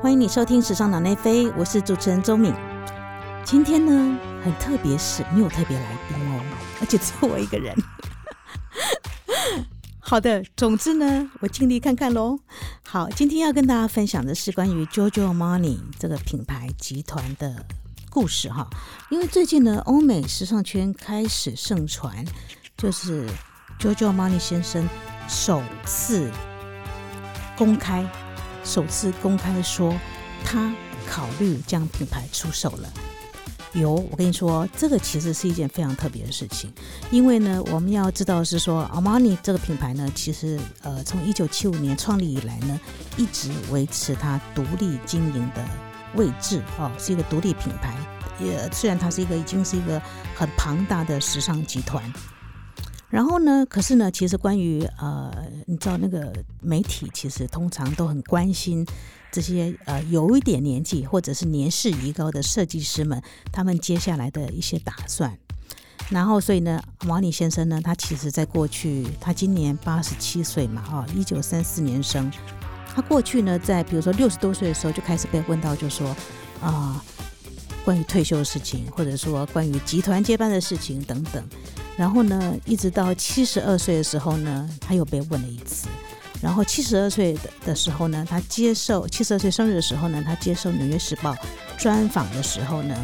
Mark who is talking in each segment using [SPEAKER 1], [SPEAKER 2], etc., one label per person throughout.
[SPEAKER 1] 欢迎你收听《时尚脑内飞》，我是主持人周敏。今天呢，很特别，是没有特别来宾哦，而且只有我一个人。好的，总之呢，我尽力看看喽。好，今天要跟大家分享的是关于 JoJo Money 这个品牌集团的故事哈。因为最近呢，欧美时尚圈开始盛传，就是 JoJo Money 先生首次公开。首次公开说，他考虑将品牌出售了。有，我跟你说，这个其实是一件非常特别的事情，因为呢，我们要知道是说，Armani 这个品牌呢，其实呃，从一九七五年创立以来呢，一直维持它独立经营的位置哦，是一个独立品牌。也虽然它是一个已经是一个很庞大的时尚集团。然后呢？可是呢？其实关于呃，你知道那个媒体其实通常都很关心这些呃有一点年纪或者是年事已高的设计师们，他们接下来的一些打算。然后所以呢，王李先生呢，他其实在过去，他今年八十七岁嘛，哦，一九三四年生。他过去呢，在比如说六十多岁的时候就开始被问到，就说啊，关于退休的事情，或者说关于集团接班的事情等等。然后呢，一直到七十二岁的时候呢，他又被问了一次。然后七十二岁的的时候呢，他接受七十二岁生日的时候呢，他接受《纽约时报》专访的时候呢，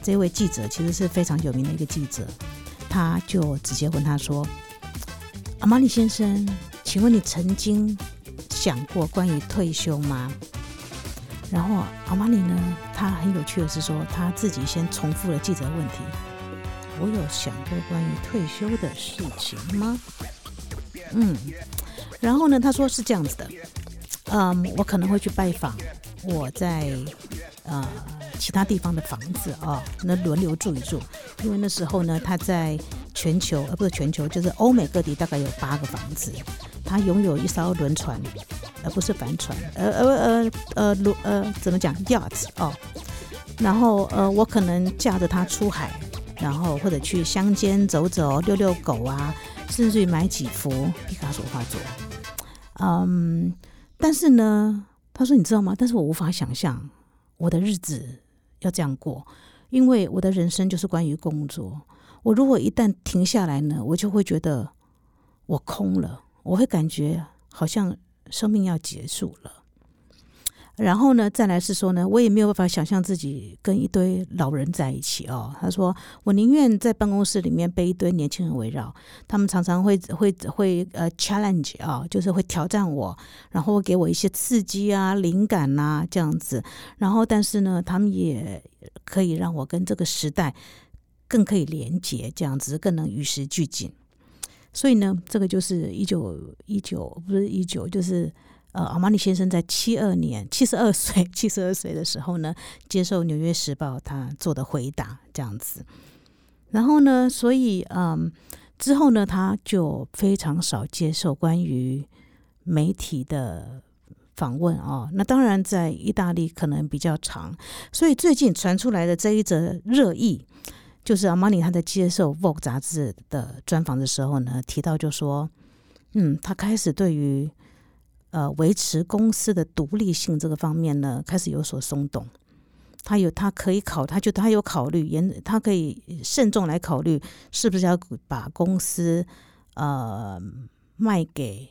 [SPEAKER 1] 这位记者其实是非常有名的一个记者，他就直接问他说：“阿玛尼先生，请问你曾经想过关于退休吗？”然后阿玛尼呢，他很有趣的是说，他自己先重复了记者问题。我有想过关于退休的事情吗？嗯，然后呢，他说是这样子的，嗯，我可能会去拜访我在呃其他地方的房子啊，那轮流住一住，因为那时候呢，他在全球呃不是全球，就是欧美各地大概有八个房子，他拥有一艘轮船，而不是帆船，呃呃呃呃轮呃怎么讲 yacht 哦，然后呃我可能驾着它出海。然后或者去乡间走走、遛遛狗啊，甚至于买几幅毕卡索画作。嗯，但是呢，他说你知道吗？但是我无法想象我的日子要这样过，因为我的人生就是关于工作。我如果一旦停下来呢，我就会觉得我空了，我会感觉好像生命要结束了。然后呢，再来是说呢，我也没有办法想象自己跟一堆老人在一起哦。他说，我宁愿在办公室里面被一堆年轻人围绕，他们常常会会会呃 challenge 啊，就是会挑战我，然后给我一些刺激啊、灵感呐这样子。然后，但是呢，他们也可以让我跟这个时代更可以连接，这样子更能与时俱进。所以呢，这个就是一九一九不是一九就是。呃，阿玛尼先生在七二年七十二岁，七十二岁的时候呢，接受《纽约时报》他做的回答这样子。然后呢，所以嗯，之后呢，他就非常少接受关于媒体的访问哦。那当然，在意大利可能比较长。所以最近传出来的这一则热议，就是阿玛尼他在接受《Vogue》杂志的专访的时候呢，提到就说，嗯，他开始对于呃，维持公司的独立性这个方面呢，开始有所松动。他有，他可以考，他就他有考虑，严，他可以慎重来考虑，是不是要把公司呃卖给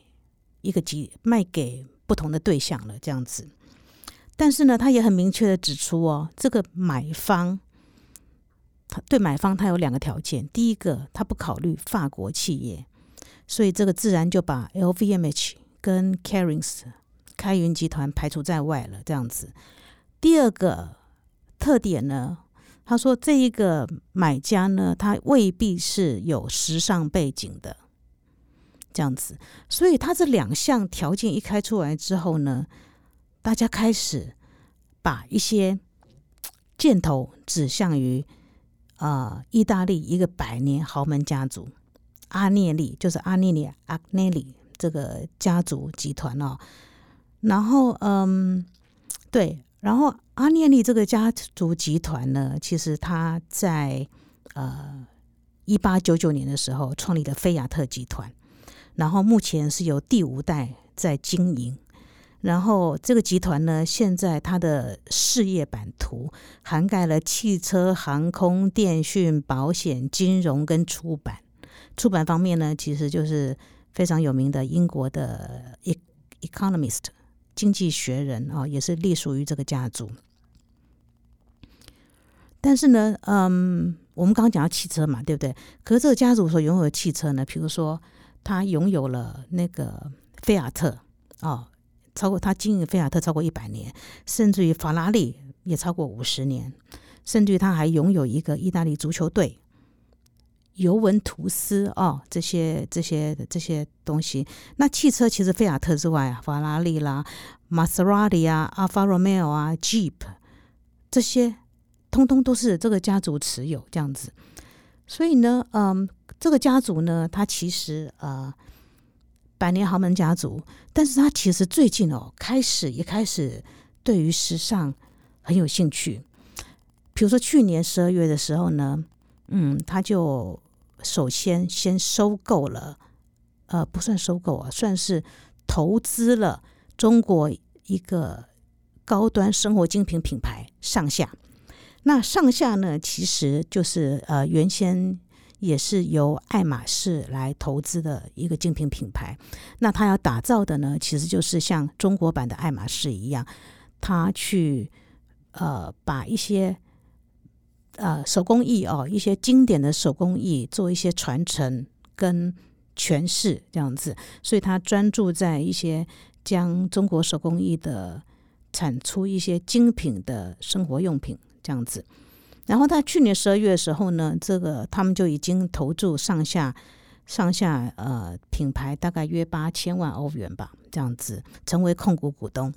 [SPEAKER 1] 一个集，卖给不同的对象了这样子。但是呢，他也很明确的指出哦，这个买方，他对买方他有两个条件，第一个他不考虑法国企业，所以这个自然就把 LVMH。跟 Carings 开云集团排除在外了，这样子。第二个特点呢，他说这一个买家呢，他未必是有时尚背景的，这样子。所以他这两项条件一开出来之后呢，大家开始把一些箭头指向于啊，意大利一个百年豪门家族阿涅利，就是阿涅利阿涅利。这个家族集团哦，然后嗯，对，然后阿涅利这个家族集团呢，其实他在呃一八九九年的时候创立的菲亚特集团，然后目前是由第五代在经营，然后这个集团呢，现在它的事业版图涵盖了汽车、航空、电讯、保险、金融跟出版。出版方面呢，其实就是非常有名的英国的《economist》经济学人啊，也是隶属于这个家族。但是呢，嗯，我们刚刚讲到汽车嘛，对不对？可是这个家族所拥有的汽车呢，比如说他拥有了那个菲亚特哦，超过他经营菲亚特超过一百年，甚至于法拉利也超过五十年，甚至于他还拥有一个意大利足球队尤文图斯哦，这些这些这些东西。那汽车其实菲亚特之外啊，法拉利啦、玛莎拉蒂啊、阿法罗密欧啊、Jeep 这些。通通都是这个家族持有这样子，所以呢，嗯，这个家族呢，它其实呃，百年豪门家族，但是他其实最近哦，开始也开始对于时尚很有兴趣。比如说去年十二月的时候呢，嗯，他就首先先收购了，呃，不算收购啊，算是投资了中国一个高端生活精品品牌上下。那上下呢，其实就是呃，原先也是由爱马仕来投资的一个精品品牌。那他要打造的呢，其实就是像中国版的爱马仕一样，他去呃把一些呃手工艺哦，一些经典的手工艺做一些传承跟诠释这样子。所以他专注在一些将中国手工艺的产出一些精品的生活用品。这样子，然后他去年十二月的时候呢，这个他们就已经投注上下上下呃品牌大概约八千万欧元吧，这样子成为控股股东。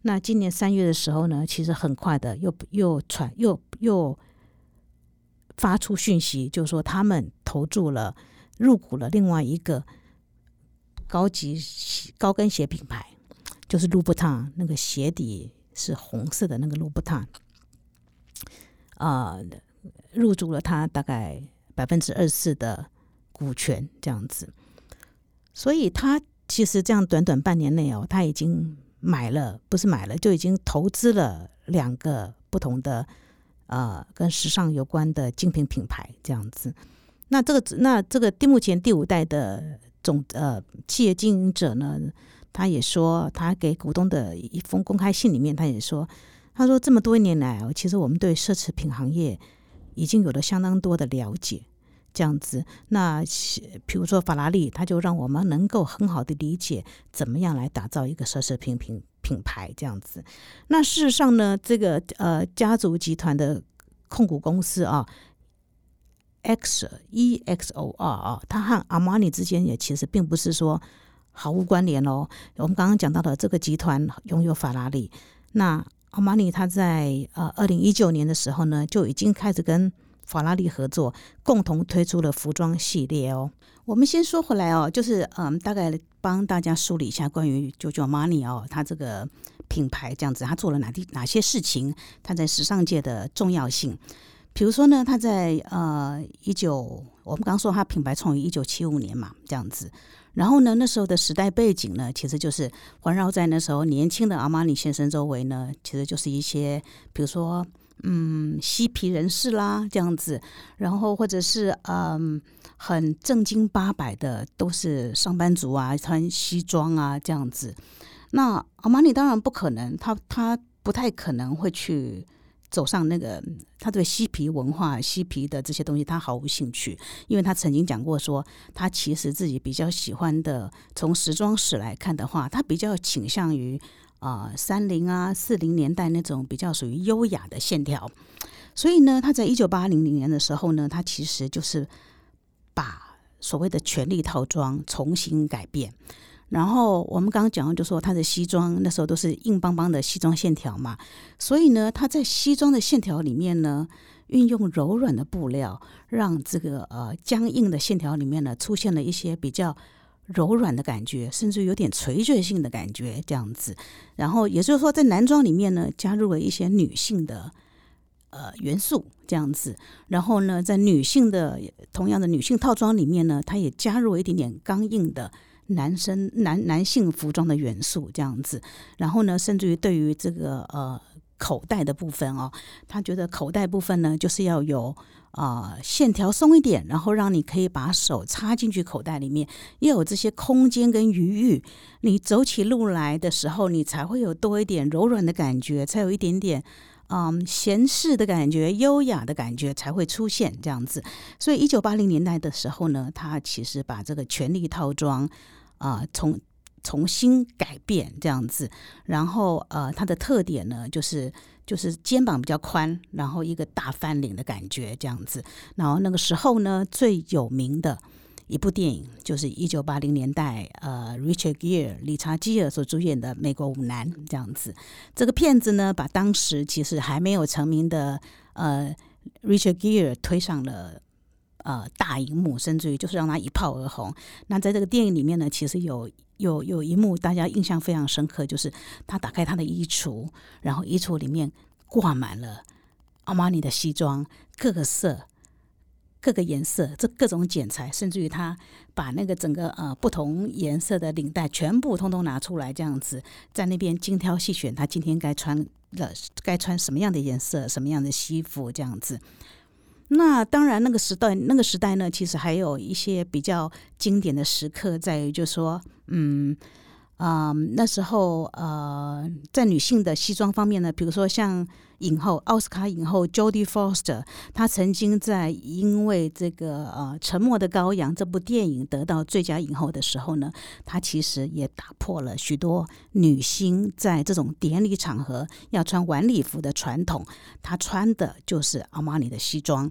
[SPEAKER 1] 那今年三月的时候呢，其实很快的又又传又又发出讯息，就是说他们投注了入股了另外一个高级高跟鞋品牌，就是路布烫，那个鞋底是红色的那个路布烫。啊，入驻了他大概百分之二十四的股权这样子，所以他其实这样短短半年内哦，他已经买了，不是买了，就已经投资了两个不同的呃跟时尚有关的精品品牌这样子。那这个那这个第目前第五代的总呃企业经营者呢，他也说，他给股东的一封公开信里面，他也说。他说：“这么多年来，其实我们对奢侈品行业已经有了相当多的了解。这样子，那比如说法拉利，他就让我们能够很好的理解怎么样来打造一个奢侈品品品牌。这样子，那事实上呢，这个呃家族集团的控股公司啊，X E X O R 啊，它和阿玛尼之间也其实并不是说毫无关联哦。我们刚刚讲到的这个集团拥有法拉利，那。”阿玛尼他在呃二零一九年的时候呢，就已经开始跟法拉利合作，共同推出了服装系列哦。我们先说回来哦，就是嗯，大概帮大家梳理一下关于 JoJo Mani 哦，他这个品牌这样子，他做了哪地哪些事情，他在时尚界的重要性。比如说呢，他在呃一九，我们刚说他品牌创于一九七五年嘛，这样子。然后呢，那时候的时代背景呢，其实就是环绕在那时候年轻的阿玛尼先生周围呢，其实就是一些，比如说，嗯，嬉皮人士啦这样子，然后或者是嗯，很正经八百的，都是上班族啊，穿西装啊这样子。那阿玛尼当然不可能，他他不太可能会去。走上那个，他对嬉皮文化、嬉皮的这些东西，他毫无兴趣，因为他曾经讲过说，他其实自己比较喜欢的，从时装史来看的话，他比较倾向于啊三零啊四零年代那种比较属于优雅的线条，所以呢，他在一九八零年的时候呢，他其实就是把所谓的权力套装重新改变。然后我们刚刚讲就说他的西装那时候都是硬邦邦的西装线条嘛，所以呢，他在西装的线条里面呢，运用柔软的布料，让这个呃僵硬的线条里面呢，出现了一些比较柔软的感觉，甚至有点垂坠性的感觉这样子。然后也就是说，在男装里面呢，加入了一些女性的呃元素这样子。然后呢，在女性的同样的女性套装里面呢，它也加入了一点点刚硬的。男生男男性服装的元素这样子。然后呢，甚至于对于这个呃口袋的部分哦，他觉得口袋部分呢，就是要有。啊，线条松一点，然后让你可以把手插进去口袋里面，要有这些空间跟余裕。你走起路来的时候，你才会有多一点柔软的感觉，才有一点点嗯闲适的感觉、优雅的感觉才会出现这样子。所以，一九八零年代的时候呢，他其实把这个权力套装啊重重新改变这样子，然后呃，它的特点呢就是。就是肩膀比较宽，然后一个大翻领的感觉这样子。然后那个时候呢，最有名的一部电影就是一九八零年代，呃，Richard Gere 理查基尔所主演的《美国舞男》这样子。这个片子呢，把当时其实还没有成名的呃 Richard Gere 推上了呃大荧幕，甚至于就是让他一炮而红。那在这个电影里面呢，其实有。有有一幕大家印象非常深刻，就是他打开他的衣橱，然后衣橱里面挂满了阿玛尼的西装，各个色、各个颜色，这各种剪裁，甚至于他把那个整个呃不同颜色的领带全部通通拿出来，这样子在那边精挑细选，他今天该穿了该穿什么样的颜色、什么样的西服这样子。那当然，那个时代，那个时代呢，其实还有一些比较经典的时刻，在于就说，嗯，啊，那时候呃，在女性的西装方面呢，比如说像。影后奥斯卡影后 Jodie Foster，她曾经在因为这个呃《沉默的羔羊》这部电影得到最佳影后的时候呢，她其实也打破了许多女星在这种典礼场合要穿晚礼服的传统。她穿的就是阿玛尼的西装，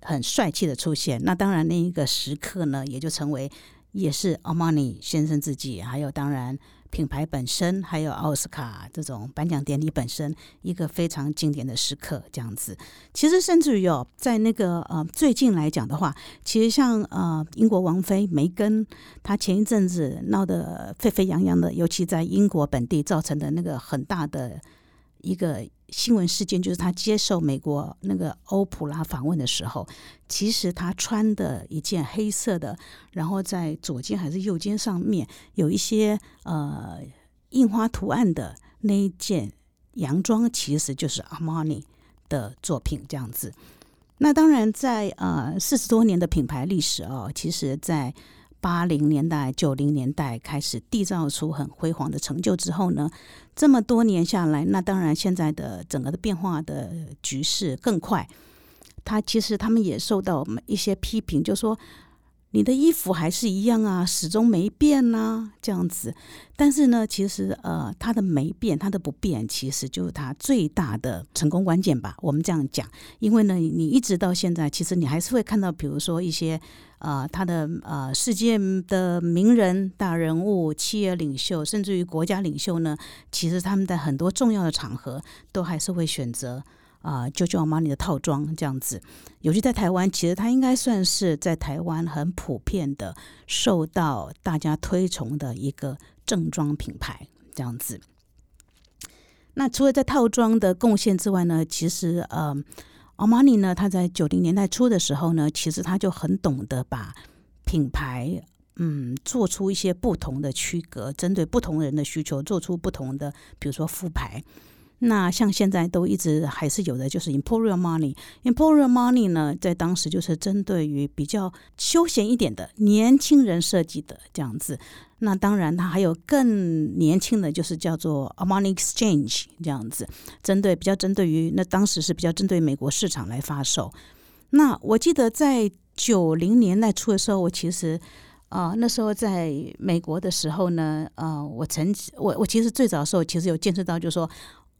[SPEAKER 1] 很帅气的出现。那当然，那一个时刻呢，也就成为也是阿玛尼先生自己，还有当然。品牌本身，还有奥斯卡这种颁奖典礼本身，一个非常经典的时刻，这样子。其实，甚至于哦，在那个呃最近来讲的话，其实像呃英国王妃梅根，她前一阵子闹得沸沸扬扬的，尤其在英国本地造成的那个很大的一个。新闻事件就是他接受美国那个欧普拉访问的时候，其实他穿的一件黑色的，然后在左肩还是右肩上面有一些呃印花图案的那一件洋装，其实就是阿玛尼的作品这样子。那当然，在呃四十多年的品牌历史哦，其实在。八零年代、九零年代开始缔造出很辉煌的成就之后呢，这么多年下来，那当然现在的整个的变化的局势更快。他其实他们也受到一些批评，就说。你的衣服还是一样啊，始终没变呐，这样子。但是呢，其实呃，它的没变，它的不变，其实就是它最大的成功关键吧。我们这样讲，因为呢，你一直到现在，其实你还是会看到，比如说一些呃，他的呃，世界的名人、大人物、企业领袖，甚至于国家领袖呢，其实他们在很多重要的场合，都还是会选择。啊，JoJo Armani 的套装这样子，尤其在台湾，其实它应该算是在台湾很普遍的、受到大家推崇的一个正装品牌这样子。那除了在套装的贡献之外呢，其实呃，Armani 呢，他在九零年代初的时候呢，其实他就很懂得把品牌嗯做出一些不同的区隔，针对不同人的需求，做出不同的，比如说副牌。那像现在都一直还是有的，就是 Imperial Money。Imperial Money 呢，在当时就是针对于比较休闲一点的年轻人设计的这样子。那当然，它还有更年轻的就是叫做 Armani Exchange 这样子，针对比较针对于那当时是比较针对美国市场来发售。那我记得在九零年代初的时候，我其实啊那时候在美国的时候呢，呃，我曾我我其实最早的时候其实有见识到，就是说。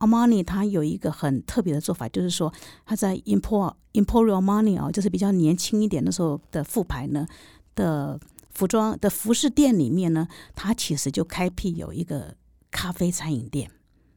[SPEAKER 1] Armani 它有一个很特别的做法，就是说他在 Import Imperial Money 哦，就是比较年轻一点的时候的副牌呢的服装的服饰店里面呢，他其实就开辟有一个咖啡餐饮店。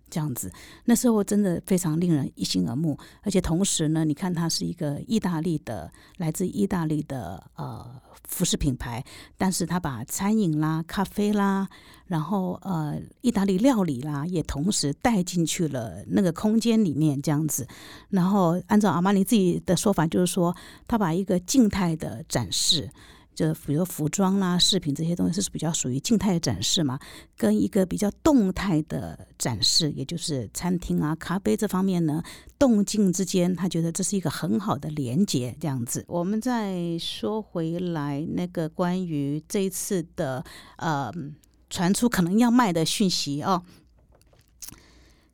[SPEAKER 1] 这样子，那时候真的非常令人一心耳目，而且同时呢，你看它是一个意大利的，来自意大利的呃服饰品牌，但是它把餐饮啦、咖啡啦，然后呃意大利料理啦，也同时带进去了那个空间里面，这样子。然后按照阿玛尼自己的说法，就是说他把一个静态的展示。就比如服装啦、饰品这些东西是比较属于静态的展示嘛，跟一个比较动态的展示，也就是餐厅啊、咖啡这方面呢，动静之间，他觉得这是一个很好的连接。这样子，我们再说回来，那个关于这一次的呃传出可能要卖的讯息哦，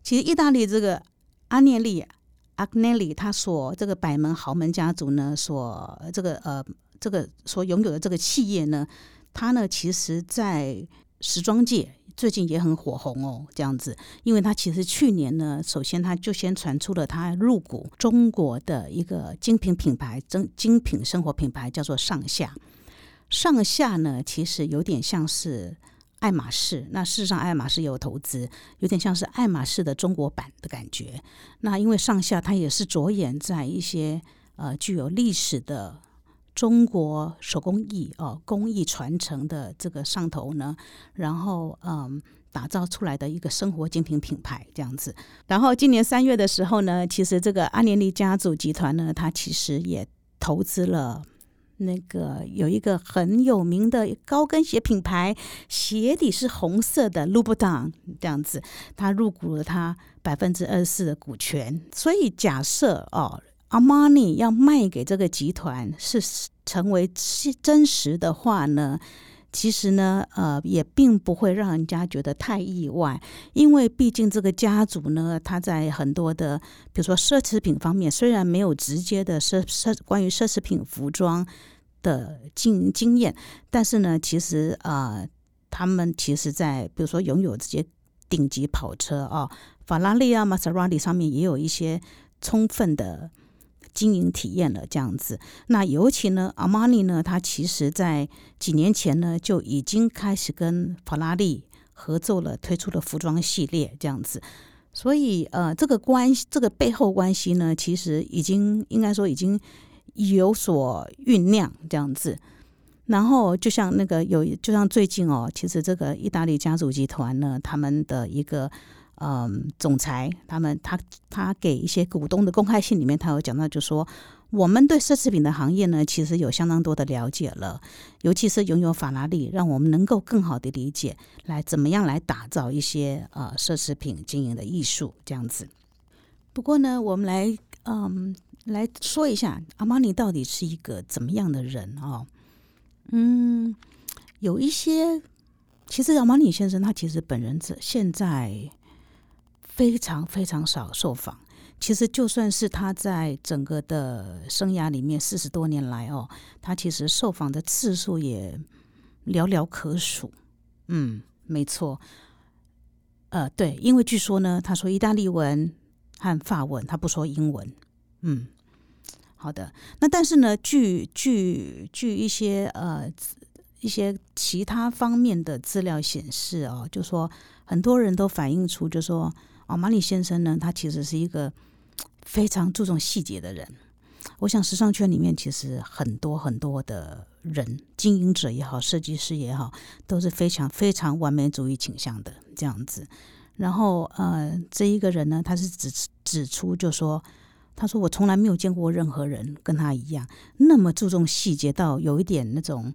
[SPEAKER 1] 其实意大利这个阿涅利阿涅利他所这个百门豪门家族呢，所这个呃。这个所拥有的这个企业呢，它呢，其实，在时装界最近也很火红哦，这样子，因为它其实去年呢，首先它就先传出了它入股中国的一个精品品牌，精精品生活品牌叫做上下。上下呢，其实有点像是爱马仕，那事实上爱马仕也有投资，有点像是爱马仕的中国版的感觉。那因为上下它也是着眼在一些呃具有历史的。中国手工艺哦，工艺传承的这个上头呢，然后嗯，打造出来的一个生活精品品牌这样子。然后今年三月的时候呢，其实这个阿联酋家族集团呢，它其实也投资了那个有一个很有名的高跟鞋品牌，鞋底是红色的 Louboutin 这样子，它入股了它百分之二十四的股权。所以假设哦。阿玛尼要卖给这个集团是成为真实的话呢，其实呢，呃，也并不会让人家觉得太意外，因为毕竟这个家族呢，他在很多的，比如说奢侈品方面，虽然没有直接的奢奢关于奢侈品服装的经经验，但是呢，其实啊，他们其实在比如说拥有这些顶级跑车啊，法拉利啊、玛莎拉蒂上面也有一些充分的。经营体验了这样子，那尤其呢，阿玛尼呢，它其实在几年前呢就已经开始跟法拉利合作了，推出了服装系列这样子。所以呃，这个关系，这个背后关系呢，其实已经应该说已经有所酝酿这样子。然后就像那个有，就像最近哦，其实这个意大利家族集团呢，他们的一个。嗯，总裁他们，他他给一些股东的公开信里面，他有讲到，就说我们对奢侈品的行业呢，其实有相当多的了解了，尤其是拥有法拉利，让我们能够更好的理解，来怎么样来打造一些呃奢侈品经营的艺术这样子。不过呢，我们来嗯来说一下阿玛尼到底是一个怎么样的人哦。嗯，有一些，其实阿玛尼先生他其实本人这现在。非常非常少受访。其实就算是他在整个的生涯里面四十多年来哦，他其实受访的次数也寥寥可数。嗯，没错。呃，对，因为据说呢，他说意大利文和法文，他不说英文。嗯，好的。那但是呢，据据据一些呃一些其他方面的资料显示哦，就说很多人都反映出，就说。阿玛尼先生呢，他其实是一个非常注重细节的人。我想，时尚圈里面其实很多很多的人，经营者也好，设计师也好，都是非常非常完美主义倾向的这样子。然后，呃，这一个人呢，他是指指出，就说，他说我从来没有见过任何人跟他一样那么注重细节，到有一点那种。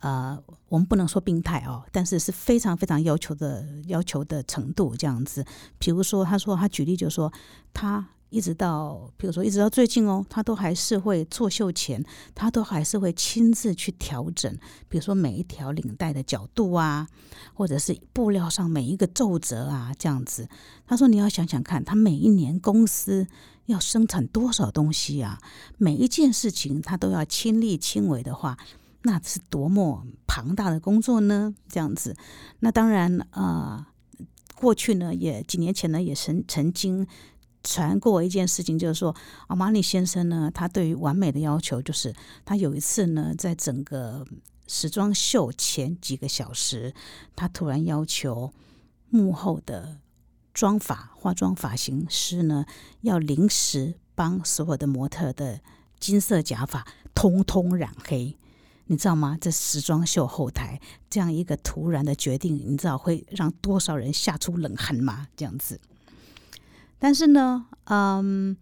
[SPEAKER 1] 呃，我们不能说病态哦，但是是非常非常要求的要求的程度这样子。比如说，他说他举例就说，他一直到，比如说一直到最近哦，他都还是会作秀前，他都还是会亲自去调整，比如说每一条领带的角度啊，或者是布料上每一个皱褶啊这样子。他说你要想想看，他每一年公司要生产多少东西啊，每一件事情他都要亲力亲为的话。那是多么庞大的工作呢？这样子，那当然啊，过去呢，也几年前呢，也曾曾经传过一件事情，就是说，阿玛尼先生呢，他对于完美的要求，就是他有一次呢，在整个时装秀前几个小时，他突然要求幕后的妆发化妆发型师呢，要临时帮所有的模特的金色假发通通染黑。你知道吗？这时装秀后台这样一个突然的决定，你知道会让多少人吓出冷汗吗？这样子。但是呢，嗯，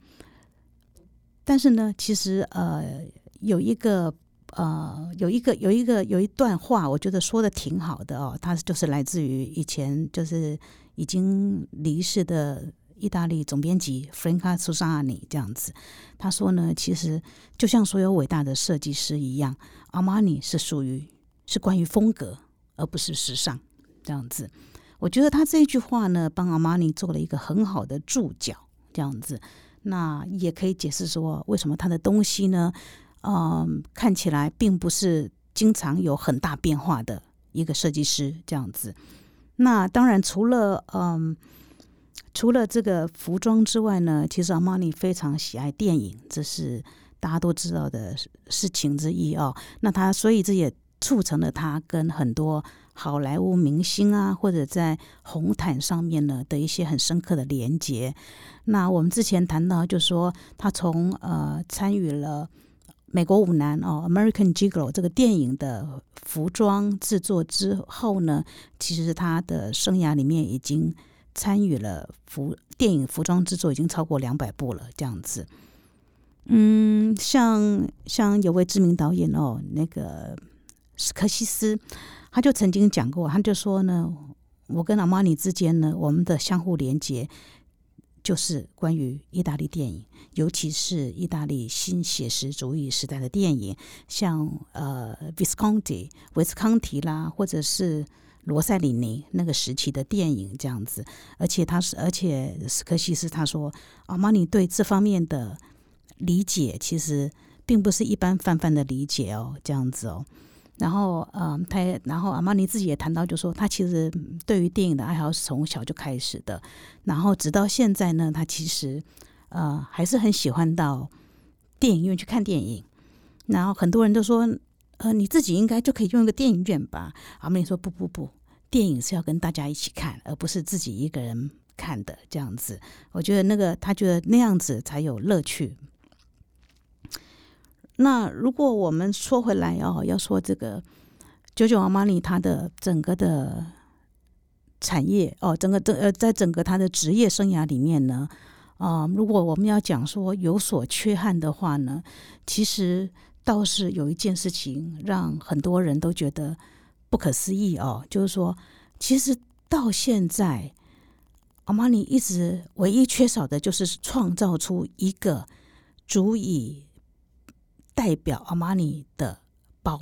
[SPEAKER 1] 但是呢，其实呃，有一个呃，有一个有一个有一段话，我觉得说的挺好的哦。他就是来自于以前就是已经离世的意大利总编辑 Franca Susani 这样子。他说呢，其实就像所有伟大的设计师一样，阿玛尼是属于是关于风格，而不是时尚这样子。我觉得他这一句话呢，帮阿玛尼做了一个很好的注脚，这样子。那也可以解释说，为什么他的东西呢？嗯，看起来并不是经常有很大变化的一个设计师这样子。那当然，除了嗯，除了这个服装之外呢，其实阿玛尼非常喜爱电影，这是大家都知道的事情之一哦。那他所以这也促成了他跟很多好莱坞明星啊，或者在红毯上面呢的一些很深刻的连接。那我们之前谈到，就说他从呃参与了。美国舞男哦，《American Gigolo》这个电影的服装制作之后呢，其实他的生涯里面已经参与了服电影服装制作，已经超过两百部了。这样子，嗯，像像有位知名导演哦，那个史科西斯，他就曾经讲过，他就说呢，我跟阿玛尼之间呢，我们的相互连接。就是关于意大利电影，尤其是意大利新写实主义时代的电影，像呃，Visconti 维斯康提啦，或者是罗塞里尼那个时期的电影这样子。而且他是，而且斯科西斯他说，阿玛尼对这方面的理解其实并不是一般泛泛的理解哦，这样子哦。然后，嗯，他，然后阿玛尼自己也谈到，就说他其实对于电影的爱好是从小就开始的，然后直到现在呢，他其实呃还是很喜欢到电影院去看电影。然后很多人都说，呃，你自己应该就可以用一个电影院吧？阿玛尼说，不不不，电影是要跟大家一起看，而不是自己一个人看的这样子。我觉得那个他觉得那样子才有乐趣。那如果我们说回来哦，要说这个九九阿玛尼他的整个的产业哦，整个的呃，在整个他的职业生涯里面呢，啊，如果我们要讲说有所缺憾的话呢，其实倒是有一件事情让很多人都觉得不可思议哦，就是说，其实到现在阿玛尼一直唯一缺少的就是创造出一个足以。代表阿玛尼的包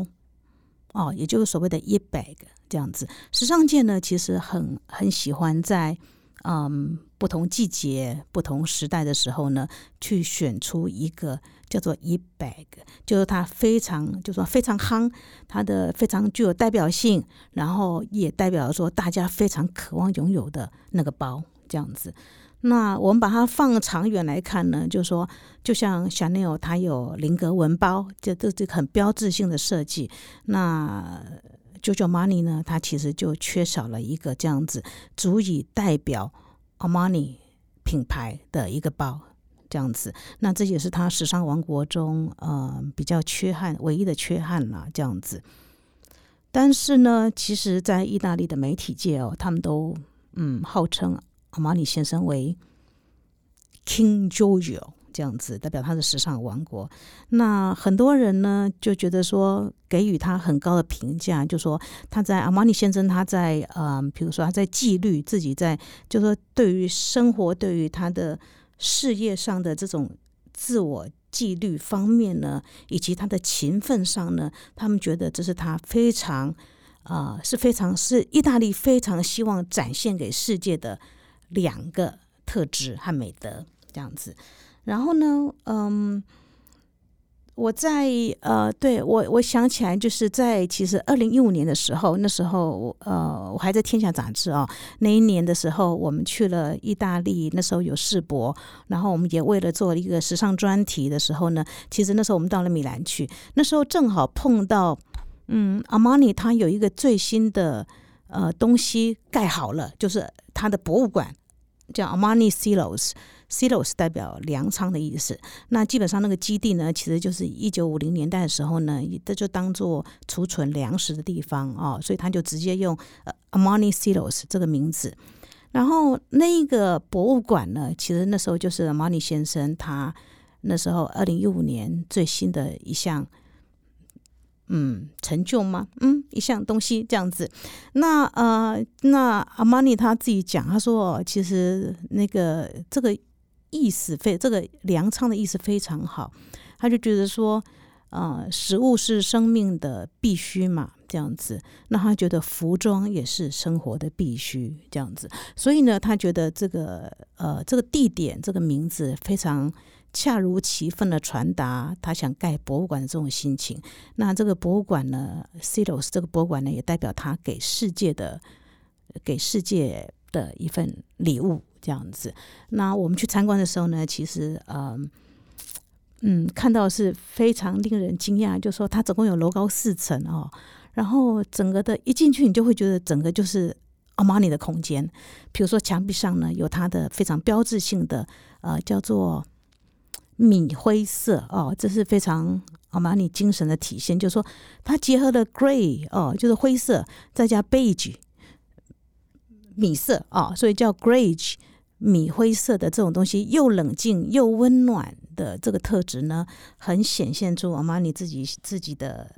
[SPEAKER 1] 哦，也就是所谓的 e bag 这样子。时尚界呢，其实很很喜欢在嗯不同季节、不同时代的时候呢，去选出一个叫做 e bag，就是它非常就说非常夯，它的非常具有代表性，然后也代表说大家非常渴望拥有的那个包这样子。那我们把它放长远来看呢，就是说，就像 Chanel 它有菱格纹包，这这这很标志性的设计。那 JoJo Money 呢，它其实就缺少了一个这样子足以代表 Armani 品牌的一个包，这样子。那这也是他时尚王国中呃比较缺憾，唯一的缺憾了，这样子。但是呢，其实，在意大利的媒体界哦，他们都嗯号称。阿玛尼先生为 King Giorgio 这样子，代表他的时尚王国。那很多人呢就觉得说，给予他很高的评价，就说他在阿玛尼先生他在呃，比如说他在纪律自己在，就说对于生活、对于他的事业上的这种自我纪律方面呢，以及他的勤奋上呢，他们觉得这是他非常啊，是非常是意大利非常希望展现给世界的。两个特质和美德这样子，然后呢，嗯，我在呃，对我我想起来，就是在其实二零一五年的时候，那时候呃，我还在《天下》杂志啊，那一年的时候，我们去了意大利，那时候有世博，然后我们也为了做一个时尚专题的时候呢，其实那时候我们到了米兰去，那时候正好碰到，嗯，阿玛尼它有一个最新的呃东西盖好了，就是它的博物馆。叫 Armani Silos 代表粮仓的意思。那基本上那个基地呢，其实就是一九五零年代的时候呢，这就当做储存粮食的地方哦，所以他就直接用 Armani Silos 这个名字。然后那个博物馆呢，其实那时候就是 Armani 先生他那时候二零一五年最新的一项嗯成就吗？嗯，一项东西这样子。那呃，那阿玛尼他自己讲，他说其实那个这个意思非这个粮仓的意思非常好，他就觉得说。啊，食物是生命的必须嘛，这样子。那他觉得服装也是生活的必须，这样子。所以呢，他觉得这个呃，这个地点这个名字非常恰如其分的传达他想盖博物馆的这种心情。那这个博物馆呢，Silos 这个博物馆呢，也代表他给世界的给世界的一份礼物，这样子。那我们去参观的时候呢，其实嗯。嗯，看到是非常令人惊讶，就说它总共有楼高四层哦，然后整个的一进去，你就会觉得整个就是阿玛尼的空间。比如说墙壁上呢，有它的非常标志性的呃叫做米灰色哦，这是非常阿玛尼精神的体现，就是说它结合了 grey 哦，就是灰色，再加 beige 米色哦，所以叫 grey 米灰色的这种东西，又冷静又温暖。的这个特质呢，很显现出阿玛尼自己自己的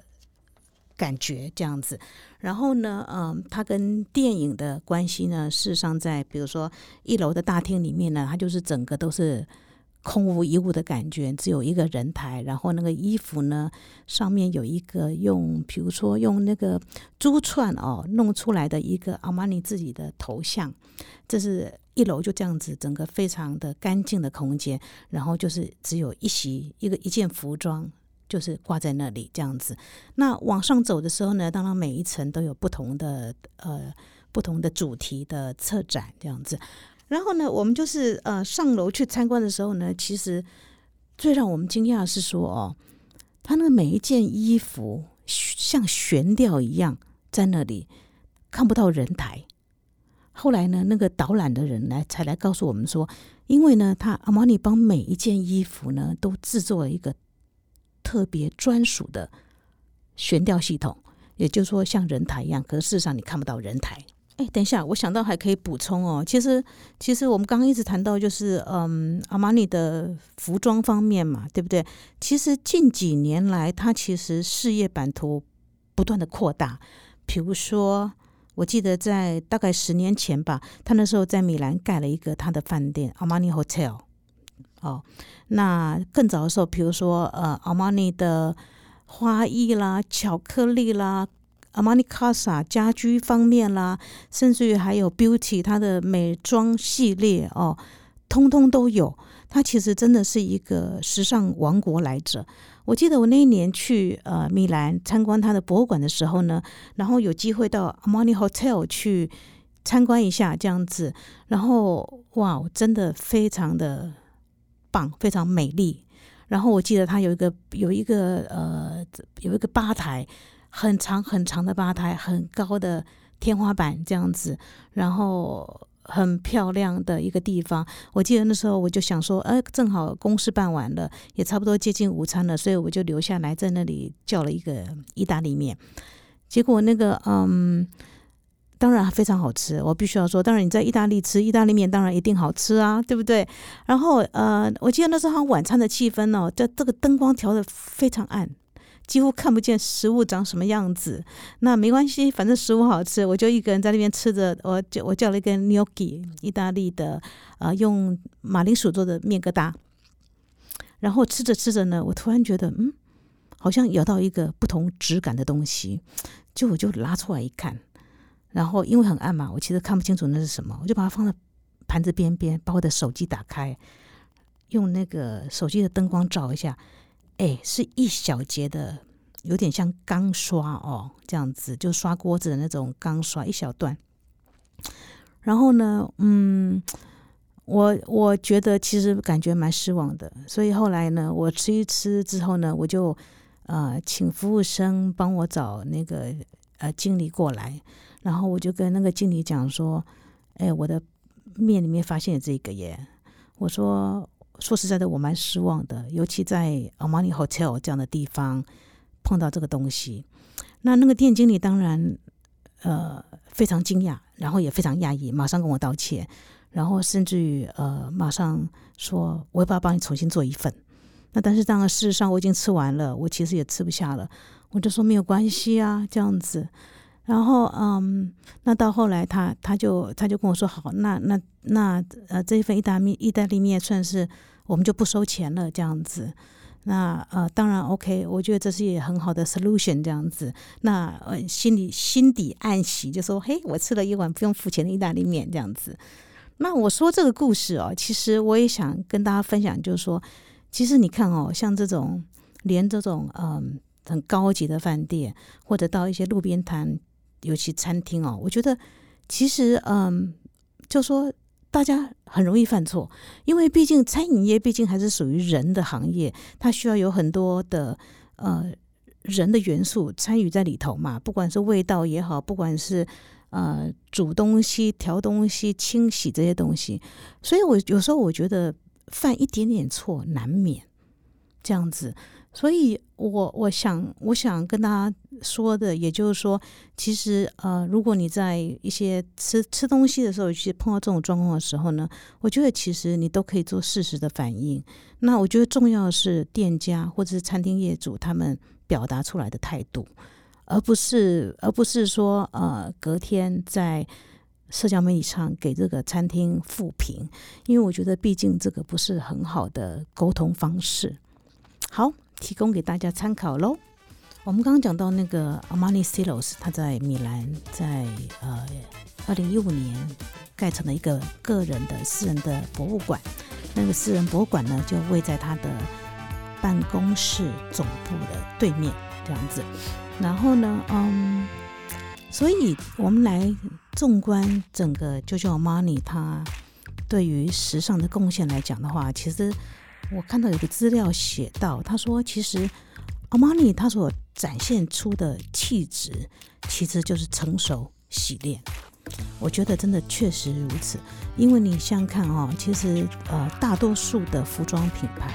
[SPEAKER 1] 感觉这样子。然后呢，嗯，它跟电影的关系呢，事实上在比如说一楼的大厅里面呢，它就是整个都是空无一物的感觉，只有一个人台。然后那个衣服呢，上面有一个用，比如说用那个珠串哦弄出来的一个阿玛尼自己的头像，这是。一楼就这样子，整个非常的干净的空间，然后就是只有一席一个一件服装，就是挂在那里这样子。那往上走的时候呢，当然每一层都有不同的呃不同的主题的策展这样子。然后呢，我们就是呃上楼去参观的时候呢，其实最让我们惊讶的是说哦，他那每一件衣服像悬吊一样在那里，看不到人台。后来呢，那个导览的人来才来告诉我们说，因为呢，他阿玛尼帮每一件衣服呢都制作了一个特别专属的悬吊系统，也就是说像人台一样，可是事实上你看不到人台。哎，等一下，我想到还可以补充哦，其实其实我们刚刚一直谈到就是嗯，阿玛尼的服装方面嘛，对不对？其实近几年来，他其实事业版图不断的扩大，比如说。我记得在大概十年前吧，他那时候在米兰盖了一个他的饭店阿玛尼 Hotel。哦，那更早的时候，比如说呃阿玛尼的花艺啦、巧克力啦阿玛尼卡萨家居方面啦，甚至于还有 Beauty 它的美妆系列哦，通通都有。它其实真的是一个时尚王国来着。我记得我那一年去呃米兰参观它的博物馆的时候呢，然后有机会到 Armani Hotel 去参观一下这样子，然后哇，真的非常的棒，非常美丽。然后我记得它有一个有一个呃有一个吧台，很长很长的吧台，很高的天花板这样子，然后。很漂亮的一个地方，我记得那时候我就想说，哎，正好公事办完了，也差不多接近午餐了，所以我就留下来在那里叫了一个意大利面。结果那个，嗯，当然非常好吃，我必须要说，当然你在意大利吃意大利面，当然一定好吃啊，对不对？然后，呃，我记得那时候晚餐的气氛呢，这这个灯光调的非常暗。几乎看不见食物长什么样子，那没关系，反正食物好吃，我就一个人在那边吃着。我叫我叫了一个 gnocchi，意大利的，呃，用马铃薯做的面疙瘩。然后吃着吃着呢，我突然觉得，嗯，好像咬到一个不同质感的东西，就我就拉出来一看，然后因为很暗嘛，我其实看不清楚那是什么，我就把它放在盘子边边，把我的手机打开，用那个手机的灯光照一下。哎，是一小节的，有点像钢刷哦，这样子就刷锅子的那种钢刷，一小段。然后呢，嗯，我我觉得其实感觉蛮失望的，所以后来呢，我吃一吃之后呢，我就呃请服务生帮我找那个呃经理过来，然后我就跟那个经理讲说，哎，我的面里面发现了这个耶，我说。说实在的，我蛮失望的，尤其在 Armani Hotel 这样的地方碰到这个东西。那那个店经理当然呃非常惊讶，然后也非常讶异，马上跟我道歉，然后甚至于呃马上说我要不要帮你重新做一份。那但是当然事实上我已经吃完了，我其实也吃不下了。我就说没有关系啊，这样子。然后嗯，那到后来他他就他就跟我说好，那那那呃这一份意大利意大利面算是我们就不收钱了，这样子。那呃，当然 OK，我觉得这是也很好的 solution 这样子。那呃，心里心底暗喜，就说嘿，我吃了一碗不用付钱的意大利面这样子。那我说这个故事哦，其实我也想跟大家分享，就是说，其实你看哦，像这种连这种嗯很高级的饭店，或者到一些路边摊，尤其餐厅哦，我觉得其实嗯，就说。大家很容易犯错，因为毕竟餐饮业毕竟还是属于人的行业，它需要有很多的呃人的元素参与在里头嘛。不管是味道也好，不管是呃煮东西、调东西、清洗这些东西，所以我有时候我觉得犯一点点错难免这样子。所以，我我想，我想跟大家说的，也就是说，其实，呃，如果你在一些吃吃东西的时候，去碰到这种状况的时候呢，我觉得其实你都可以做适时的反应。那我觉得重要的是店家或者是餐厅业主他们表达出来的态度，而不是而不是说，呃，隔天在社交媒体上给这个餐厅负评，因为我觉得毕竟这个不是很好的沟通方式。好。提供给大家参考喽。我们刚刚讲到那个 Armani Silos，他在米兰，在呃二零一五年盖成了一个个人的私人的博物馆。那个私人博物馆呢，就位在他的办公室总部的对面，这样子。然后呢，嗯，所以我们来纵观整个 JoJo Armani 他对于时尚的贡献来讲的话，其实。我看到有个资料写到，他说其实阿玛尼他所展现出的气质，其实就是成熟洗练。我觉得真的确实如此，因为你想看哦，其实呃大多数的服装品牌、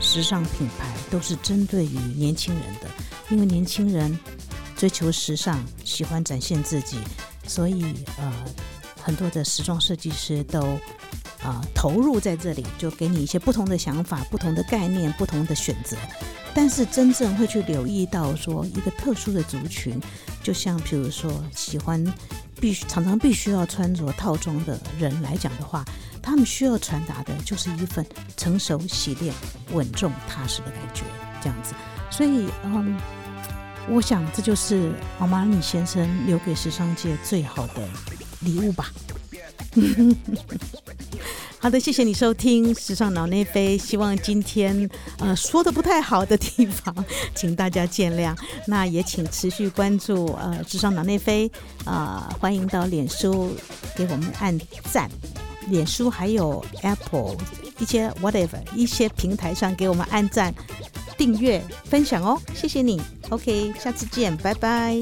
[SPEAKER 1] 时尚品牌都是针对于年轻人的，因为年轻人追求时尚，喜欢展现自己，所以呃很多的时装设计师都。啊，投入在这里就给你一些不同的想法、不同的概念、不同的选择。但是真正会去留意到说一个特殊的族群，就像比如说喜欢必须常常必须要穿着套装的人来讲的话，他们需要传达的就是一份成熟、洗练、稳重、踏实的感觉，这样子。所以，嗯，我想这就是奥马尼先生留给时尚界最好的礼物吧。好的，谢谢你收听《时尚脑内飞》。希望今天呃说的不太好的地方，请大家见谅。那也请持续关注呃《时尚脑内飞》啊，欢迎到脸书给我们按赞，脸书还有 Apple 一些 whatever 一些平台上给我们按赞、订阅、分享哦。谢谢你，OK，下次见，拜拜。